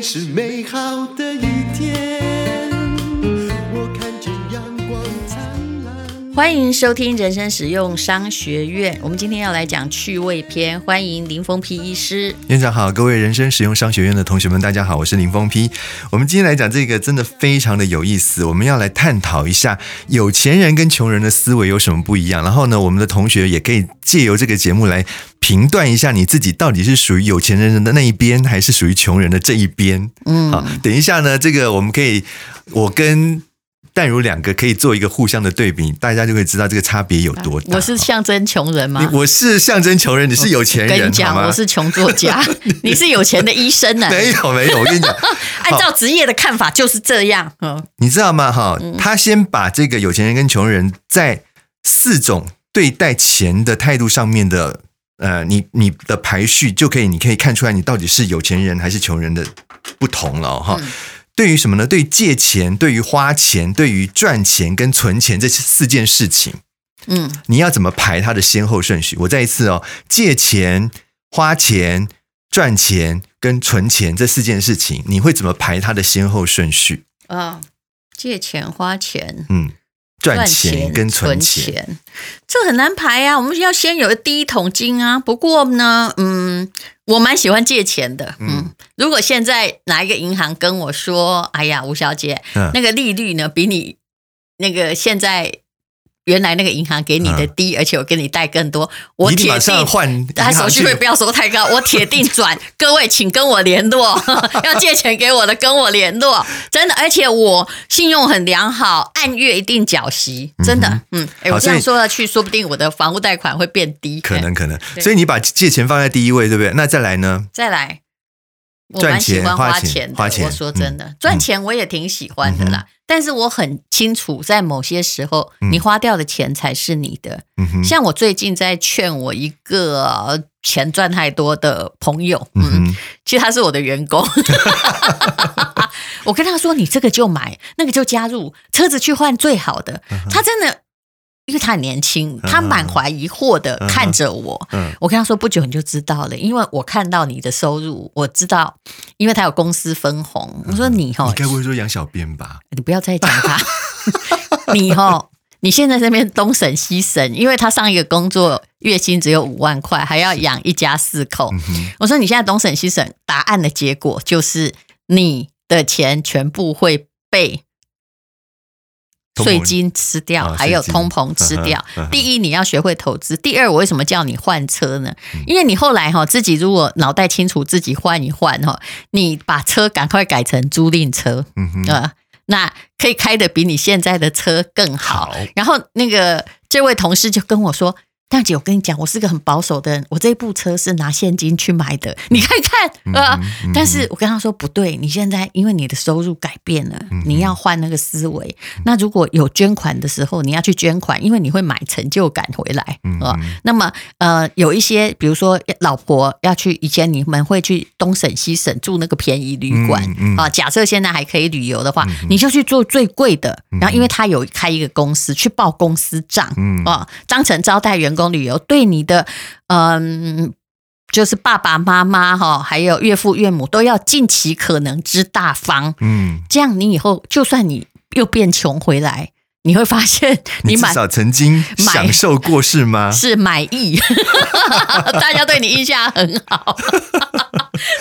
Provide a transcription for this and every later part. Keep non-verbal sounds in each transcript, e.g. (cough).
是美好的一天，欢迎收听人生实用商学院。我们今天要来讲趣味篇，欢迎林峰丕医师。院长好，各位人生实用商学院的同学们，大家好，我是林峰丕。我们今天来讲这个真的非常的有意思，我们要来探讨一下有钱人跟穷人的思维有什么不一样。然后呢，我们的同学也可以借由这个节目来。评断一下你自己到底是属于有钱人的那一边，还是属于穷人的这一边？嗯，好，等一下呢，这个我们可以，我跟淡如两个可以做一个互相的对比，大家就会知道这个差别有多大。我是象征穷人吗？我是象征穷人，你是有钱人。我跟你讲，我是穷作家，(laughs) 你是有钱的医生呢？没有没有，我跟你讲，(laughs) 按照职业的看法就是这样。嗯，你知道吗？哈，他先把这个有钱人跟穷人在四种对待钱的态度上面的。呃，你你的排序就可以，你可以看出来你到底是有钱人还是穷人的不同了哈。嗯、对于什么呢？对于借钱、对于花钱、对于赚钱跟存钱这四件事情，嗯，你要怎么排它的先后顺序？我再一次哦，借钱、花钱、赚钱跟存钱这四件事情，你会怎么排它的先后顺序？啊、哦，借钱、花钱，嗯。赚钱跟存钱，这很难排啊！我们要先有第一桶金啊。不过呢，嗯，我蛮喜欢借钱的。嗯，如果现在哪一个银行跟我说：“哎呀，吴小姐，嗯、那个利率呢，比你那个现在。”原来那个银行给你的低，而且我给你贷更多，我铁定换，(laughs) 他手续费不要收太高，我铁定转。(laughs) 各位请跟我联络，(laughs) 要借钱给我的跟我联络，真的，而且我信用很良好，按月一定缴息，真的，嗯，哎，我这样说下去，说不定我的房屋贷款会变低，可能可能，所以你把借钱放在第一位，对不对？那再来呢？再来，我蛮喜欢花钱的，花钱，我说真的，赚钱我也挺喜欢的啦。但是我很清楚，在某些时候，你花掉的钱才是你的。像我最近在劝我一个钱赚太多的朋友，嗯，嗯，其实他是我的员工，(laughs) (laughs) 我跟他说：“你这个就买，那个就加入，车子去换最好的。”他真的。因为他很年轻，他满怀疑惑的看着我。我跟他说：“不久你就知道了，因为我看到你的收入，我知道，因为他有公司分红。”我说：“你哈，你该不会说养小编吧？你不要再讲他。(laughs) 你哈，你现在这边东省西省，因为他上一个工作月薪只有五万块，还要养一家四口。我说你现在东省西省，答案的结果就是你的钱全部会被。”税金吃掉，哦、还有通膨吃掉。(laughs) 第一，你要学会投资；第二，我为什么叫你换车呢？嗯、因为你后来哈自己如果脑袋清楚，自己换一换哈，你把车赶快改成租赁车，嗯哼呃，那可以开得比你现在的车更好。好然后那个这位同事就跟我说。大姐，我跟你讲，我是个很保守的人，我这部车是拿现金去买的，你看看啊。嗯嗯、但是我跟他说不对，你现在因为你的收入改变了，嗯、你要换那个思维。嗯、那如果有捐款的时候，你要去捐款，因为你会买成就感回来啊。嗯、那么呃，有一些比如说老婆要去，以前你们会去东省西省住那个便宜旅馆啊。假设现在还可以旅游的话，嗯、你就去做最贵的。然后因为他有开一个公司，去报公司账啊，当成招待员工。旅游对你的，嗯，就是爸爸妈妈哈，还有岳父岳母都要尽其可能之大方，嗯，这样你以后就算你又变穷回来，你会发现 (laughs) 你，你至少曾经享受过是吗？(laughs) 是满意，(laughs) 大家对你印象很好。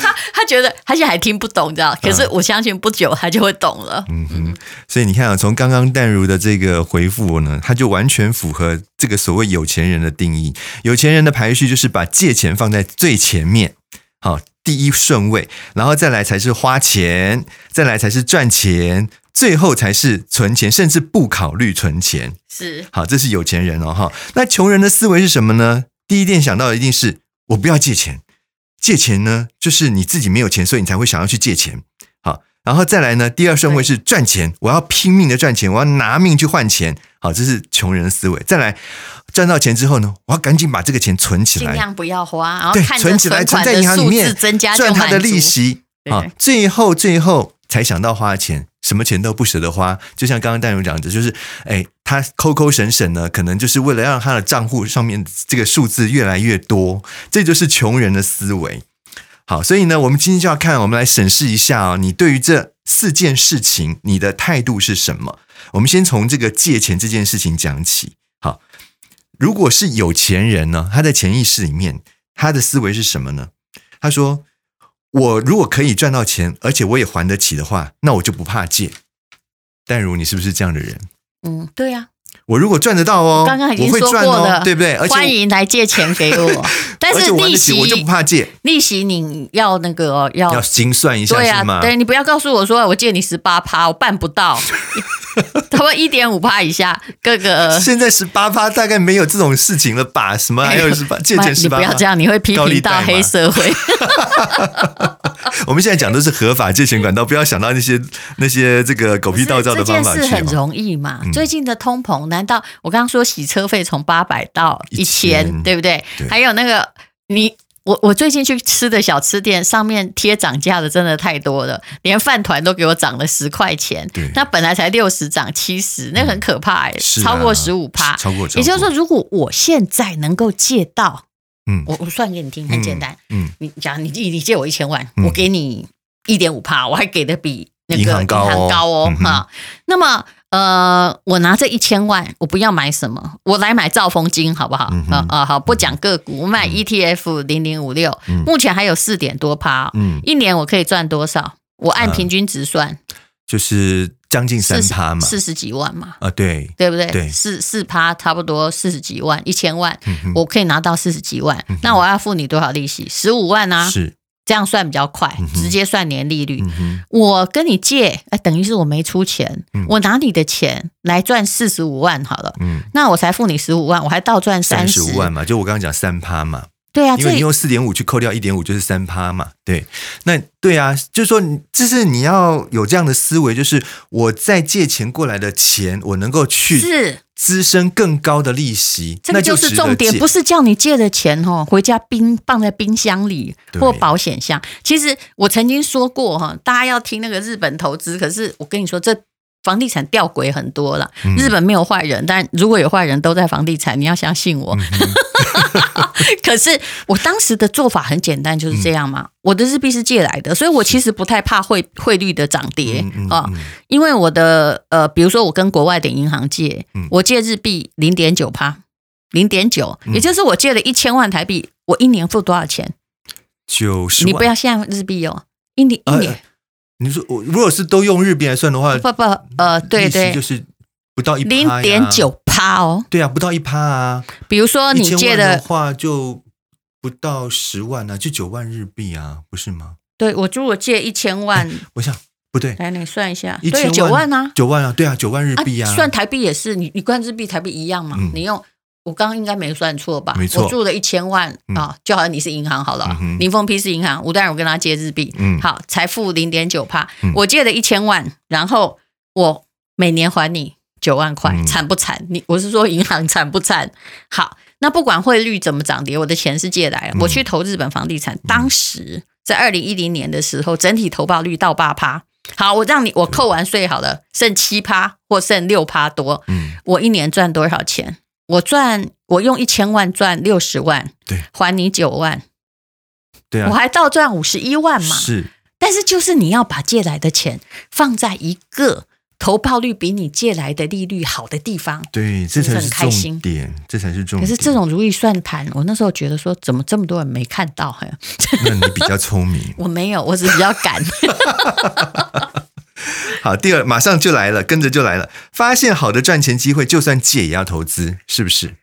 他他觉得他现在还听不懂，知道？可是我相信不久他就会懂了。嗯哼，所以你看啊，从刚刚淡如的这个回复呢，他就完全符合这个所谓有钱人的定义。有钱人的排序就是把借钱放在最前面，好，第一顺位，然后再来才是花钱，再来才是赚钱，最后才是存钱，甚至不考虑存钱。是，好，这是有钱人哦，哈。那穷人的思维是什么呢？第一点想到的一定是我不要借钱。借钱呢，就是你自己没有钱，所以你才会想要去借钱。好，然后再来呢，第二顺位是赚钱，我要拼命的赚钱，我要拿命去换钱。好，这是穷人的思维。再来，赚到钱之后呢，我要赶紧把这个钱存起来，尽量不要花，然后对，存起来，存在银行里面，赚它的利息。啊，最后最后才想到花钱。什么钱都不舍得花，就像刚刚戴勇讲的，就是哎，他抠抠省省呢，可能就是为了让他的账户上面这个数字越来越多，这就是穷人的思维。好，所以呢，我们今天就要看，我们来审视一下哦，你对于这四件事情，你的态度是什么？我们先从这个借钱这件事情讲起。好，如果是有钱人呢，他在潜意识里面，他的思维是什么呢？他说：“我如果可以赚到钱，而且我也还得起的话，那我就不怕借。”淡如，你是不是这样的人？嗯，对呀、我如果赚得到哦，刚刚已经说过的，哦、对不对？而且欢迎来借钱给我，(laughs) 但是利息我，我就不怕借。利息你要那个、哦、要要精算一下，对啊，是吗？对，你不要告诉我说我借你十八趴，我办不到。(laughs) 差不多一点五趴以下，各个现在十八趴大概没有这种事情了吧？什么还有十八借钱十八？你不要这样，你会批评到黑社会。(laughs) 我们现在讲的是合法借钱管道，不要想到那些那些这个狗屁倒灶的方法。这件事很容易嘛？嗯、最近的通膨，难道我刚刚说洗车费从八百到一千，对不对？对还有那个你。我我最近去吃的小吃店，上面贴涨价的真的太多了，连饭团都给我涨了十块钱。对，那本来才六十涨七十，那很可怕哎、欸，超过十五趴。超过，也就是说，如果我现在能够借到，嗯，我我算给你听，很简单，嗯，嗯你讲你你借我一千万，嗯、我给你一点五趴，我还给的比那个银行高哦，哈、嗯。那么。呃，我拿这一千万，我不要买什么，我来买兆丰金，好不好？啊、嗯、啊，好，不讲个股，我买 ETF 零零五六，目前还有四点多趴，嗯，一年我可以赚多少？我按平均值算，呃、就是将近三趴嘛，四十几万嘛，啊，对，对不对？对，四四趴差不多四十几万，一千万，嗯、我可以拿到四十几万，嗯、那我要付你多少利息？十五万啊，是。这样算比较快，直接算年利率。嗯、我跟你借，哎，等于是我没出钱，嗯、我拿你的钱来赚四十五万好了。嗯，那我才付你十五万，我还倒赚三十五万嘛？就我刚刚讲三趴嘛。对啊，因为你用四点五去扣掉一点五，就是三趴嘛。对，那对啊，就是说，就是你要有这样的思维，就是我在借钱过来的钱，我能够去是滋生更高的利息，这个就是重点，不是叫你借的钱哦，回家冰放在冰箱里或保险箱。其实我曾经说过哈，大家要听那个日本投资，可是我跟你说这。房地产吊诡很多了，日本没有坏人，但如果有坏人都在房地产，你要相信我。(laughs) 可是我当时的做法很简单，就是这样嘛。我的日币是借来的，所以我其实不太怕汇汇率的涨跌啊，因为我的呃，比如说我跟国外的银行借，我借日币零点九趴，零点九，也就是我借了一千万台币，我一年付多少钱？九十。你不要现在日币哦，一年一年。你说我如果是都用日币来算的话，不不呃，对对，就是不到一零点九趴哦，对啊，不到一趴啊。比如说你借的话，就不到十万啊，就九万日币啊，不是吗？对，我如果借一千万，我想不对，来你算一下，对，九万啊，九万啊，对啊，九万日币啊，算台币也是，你你关日币台币一样嘛，你用。我刚刚应该没算错吧？没错，我住了一千万啊，就好像你是银行好了，林凤 P 是银行，吴淡如我跟他借日币，嗯，好，才付零点九帕，我借了一千万，然后我每年还你九万块，惨不惨？你我是说银行惨不惨？好，那不管汇率怎么涨跌，我的钱是借来的，我去投日本房地产，当时在二零一零年的时候，整体投报率到八趴，好，我让你我扣完税好了，剩七趴或剩六趴多，嗯，我一年赚多少钱？我赚，我用一千万赚六十万，对，还你九万，对啊，我还倒赚五十一万嘛。是，但是就是你要把借来的钱放在一个投报率比你借来的利率好的地方，对，这才是重点，这才是重点。可是这种如意算盘，我那时候觉得说，怎么这么多人没看到？哈，那你比较聪明，(laughs) 我没有，我只是比较赶。(laughs) (laughs) 好，第二马上就来了，跟着就来了。发现好的赚钱机会，就算借也要投资，是不是？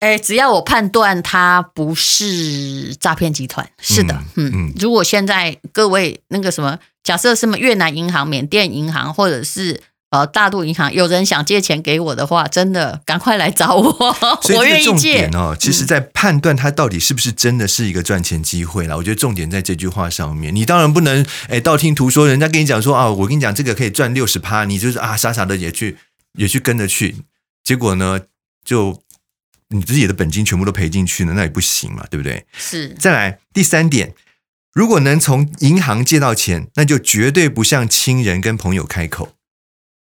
哎，只要我判断它不是诈骗集团，是的，嗯嗯。嗯，如果现在各位那个什么，假设什么越南银行、缅甸银行，或者是。呃，大陆银行有人想借钱给我的话，真的赶快来找我，我愿意借哦。其实，在判断它到底是不是真的是一个赚钱机会啦，我觉得重点在这句话上面。你当然不能哎道听途说，人家跟你讲说啊，我跟你讲这个可以赚六十趴，你就是啊傻傻的也去也去跟着去，结果呢，就你自己的本金全部都赔进去了，那也不行嘛，对不对？是。再来第三点，如果能从银行借到钱，那就绝对不向亲人跟朋友开口。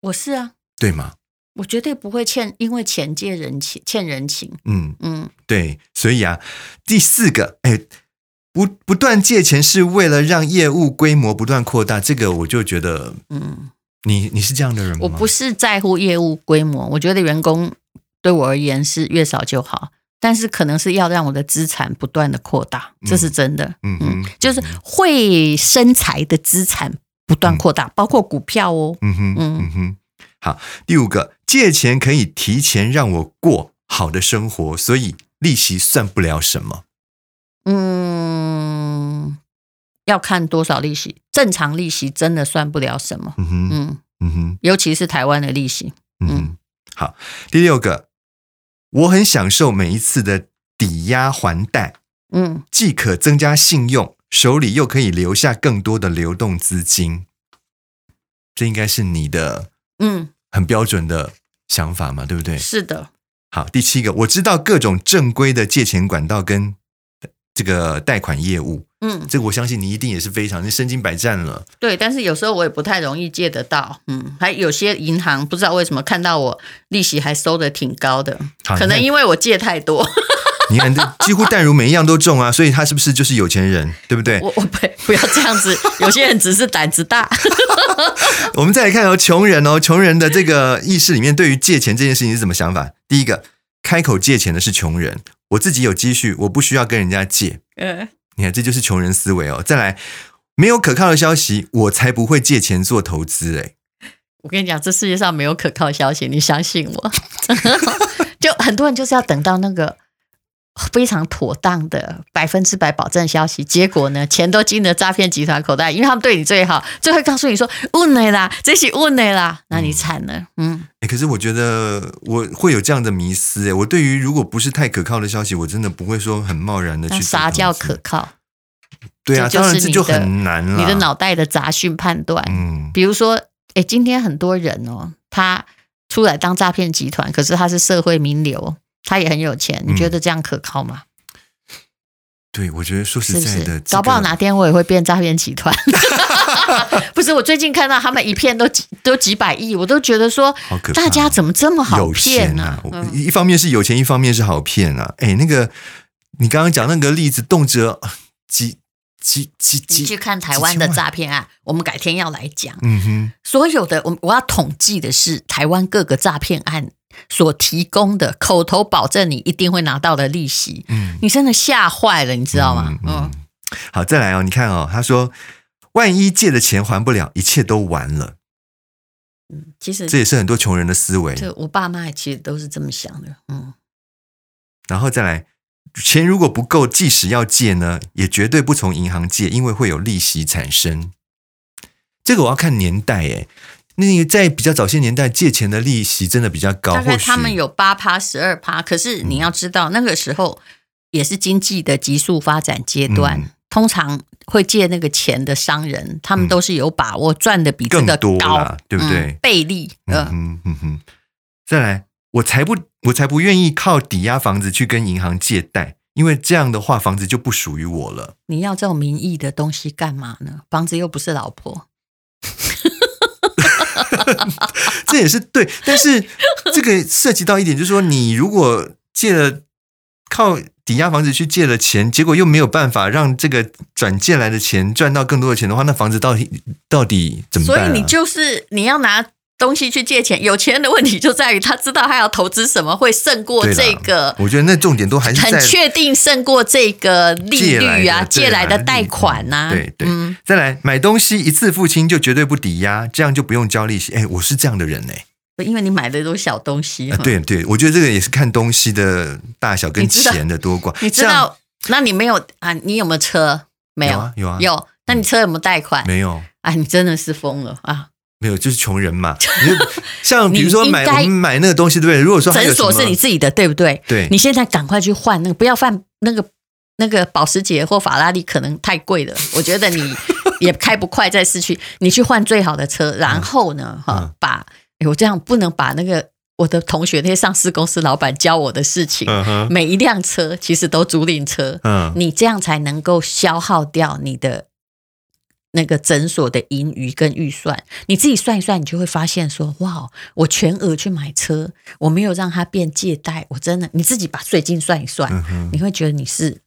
我是啊，对吗？我绝对不会欠，因为钱借人情，欠人情。嗯嗯，对，所以啊，第四个，哎，不不断借钱是为了让业务规模不断扩大，这个我就觉得，嗯，你你是这样的人吗？我不是在乎业务规模，我觉得员工对我而言是越少就好，但是可能是要让我的资产不断的扩大，这是真的，嗯嗯，就是会生财的资产不断扩大，嗯、包括股票哦，嗯哼嗯哼，好，第五个，借钱可以提前让我过好的生活，所以利息算不了什么。嗯，要看多少利息，正常利息真的算不了什么。嗯哼，嗯嗯哼，尤其是台湾的利息。嗯，嗯，好，第六个，我很享受每一次的抵押还贷。嗯，既可增加信用，手里又可以留下更多的流动资金。这应该是你的嗯很标准的想法嘛，对不对？是的。好，第七个，我知道各种正规的借钱管道跟。这个贷款业务，嗯，这个我相信你一定也是非常，你身经百战了。对，但是有时候我也不太容易借得到，嗯，还有些银行不知道为什么看到我利息还收的挺高的，可能因为我借太多。你看，几乎淡如每一样都中啊，所以他是不是就是有钱人，对不对？我我不不要这样子，有些人只是胆子大。(laughs) 我们再来看哦，穷人哦，穷人的这个意识里面，对于借钱这件事情是什么想法？第一个，开口借钱的是穷人。我自己有积蓄，我不需要跟人家借。嗯，你看，这就是穷人思维哦。再来，没有可靠的消息，我才不会借钱做投资。诶，我跟你讲，这世界上没有可靠消息，你相信我。(laughs) 就很多人就是要等到那个。非常妥当的百分之百保证消息，结果呢，(laughs) 钱都进了诈骗集团口袋，因为他们对你最好，最会告诉你说误内啦，这是误内啦，那你惨了。嗯，哎、欸，可是我觉得我会有这样的迷思，哎，我对于如果不是太可靠的消息，我真的不会说很贸然的去。啥叫可靠？对啊，当然这就很难了。你的脑袋的杂讯判断，嗯，比如说，哎，今天很多人哦，他出来当诈骗集团，可是他是社会名流。他也很有钱，你觉得这样可靠吗？嗯、对，我觉得说实在的，是不是搞不好哪天我也会变诈骗集团。(laughs) 不是，我最近看到他们一片都几 (laughs) 都几百亿，我都觉得说，大家怎么这么好骗呢、啊啊？一方面是有钱，一方面是好骗啊！哎，那个你刚刚讲那个例子，动辄几几几几，你去看台湾的诈骗案，我们改天要来讲。嗯哼，所有的我我要统计的是台湾各个诈骗案。所提供的口头保证，你一定会拿到的利息，嗯，你真的吓坏了，你知道吗？嗯，嗯好，再来哦，你看哦，他说，万一借的钱还不了，一切都完了。嗯，其实这也是很多穷人的思维。这我爸妈其实都是这么想的，嗯。然后再来，钱如果不够，即使要借呢，也绝对不从银行借，因为会有利息产生。这个我要看年代，诶。那个在比较早些年代借钱的利息真的比较高，大概他们有八趴、十二趴。可是你要知道，那个时候也是经济的急速发展阶段，嗯、通常会借那个钱的商人，他们都是有把握赚的比这个高，更多对不对？嗯、倍利，嗯哼嗯嗯。再来，我才不，我才不愿意靠抵押房子去跟银行借贷，因为这样的话，房子就不属于我了。你要这种名义的东西干嘛呢？房子又不是老婆。(laughs) 这也是对，但是这个涉及到一点，就是说，你如果借了靠抵押房子去借了钱，结果又没有办法让这个转借来的钱赚到更多的钱的话，那房子到底到底怎么办啊？所以你就是你要拿。东西去借钱，有钱人的问题就在于他知道他要投资什么会胜过这个。我觉得那重点都还是很确定胜过这个利率啊，借来的贷款呐。对对，嗯，再来买东西一次付清就绝对不抵押，这样就不用交利息。哎，我是这样的人哎，因为你买的都是小东西。对对，我觉得这个也是看东西的大小跟钱的多寡。你知道？那你没有啊？你有没有车？没有，有啊，有啊，有。那你车有没有贷款？没有。啊，你真的是疯了啊！没有，就是穷人嘛。(laughs) 像比如说买我们买那个东西，对不对？如果说诊所是你自己的，对不对？对，你现在赶快去换那个，不要换那个那个保时捷或法拉利，可能太贵了。我觉得你也开不快，在市区，你去换最好的车，然后呢，哈、嗯，把我这样不能把那个我的同学那些上市公司老板教我的事情，嗯、每一辆车其实都租赁车，嗯，你这样才能够消耗掉你的。那个诊所的盈余跟预算，你自己算一算，你就会发现说，哇，我全额去买车，我没有让它变借贷，我真的，你自己把税金算一算，嗯、你会觉得你是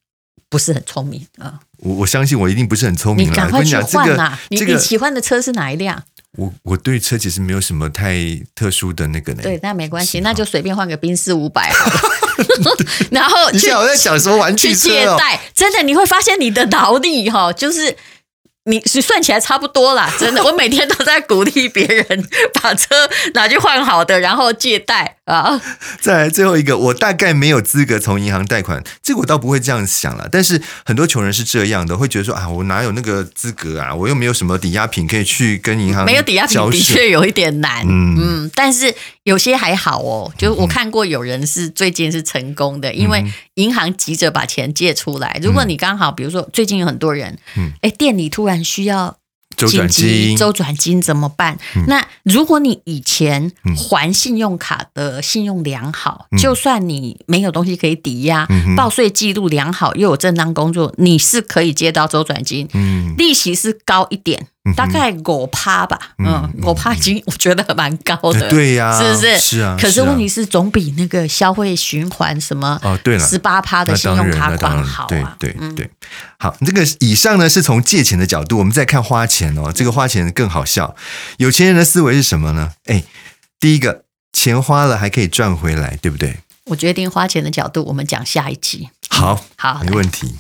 不是很聪明啊。我我相信我一定不是很聪明。你赶快去换啊！这个、你你喜欢的车是哪一辆？我我对车其实没有什么太特殊的那个呢。对，那没关系，那就随便换个宾士五百好了。(laughs) (laughs) 然后你现在我在想什么玩具车、哦、借贷，真的你会发现你的脑力哈，就是。你是算起来差不多啦，(laughs) 真的，我每天都在鼓励别人把车拿去换好的，然后借贷啊。再来最后一个，我大概没有资格从银行贷款，这个我倒不会这样想了。但是很多穷人是这样的，会觉得说啊，我哪有那个资格啊？我又没有什么抵押品可以去跟银行。没有抵押品的确有一点难，嗯，嗯，但是有些还好哦。就我看过有人是最近是成功的，因为银行急着把钱借出来。如果你刚好比如说最近有很多人，嗯，哎，店里突然。需要周转金。周转金怎么办？嗯、那如果你以前还信用卡的信用良好，嗯、就算你没有东西可以抵押，嗯、报税记录良好，又有正当工作，你是可以接到周转金，嗯、利息是高一点。大概五趴吧，嗯，五趴已经我觉得蛮高的，对呀，是不是？是啊。可是问题是，总比那个消费循环什么哦，对了，十八趴的信用卡款好啊，对对对。好，这个以上呢是从借钱的角度，我们再看花钱哦。这个花钱更好笑，有钱人的思维是什么呢？哎，第一个，钱花了还可以赚回来，对不对？我决定花钱的角度，我们讲下一集。好，好，没问题。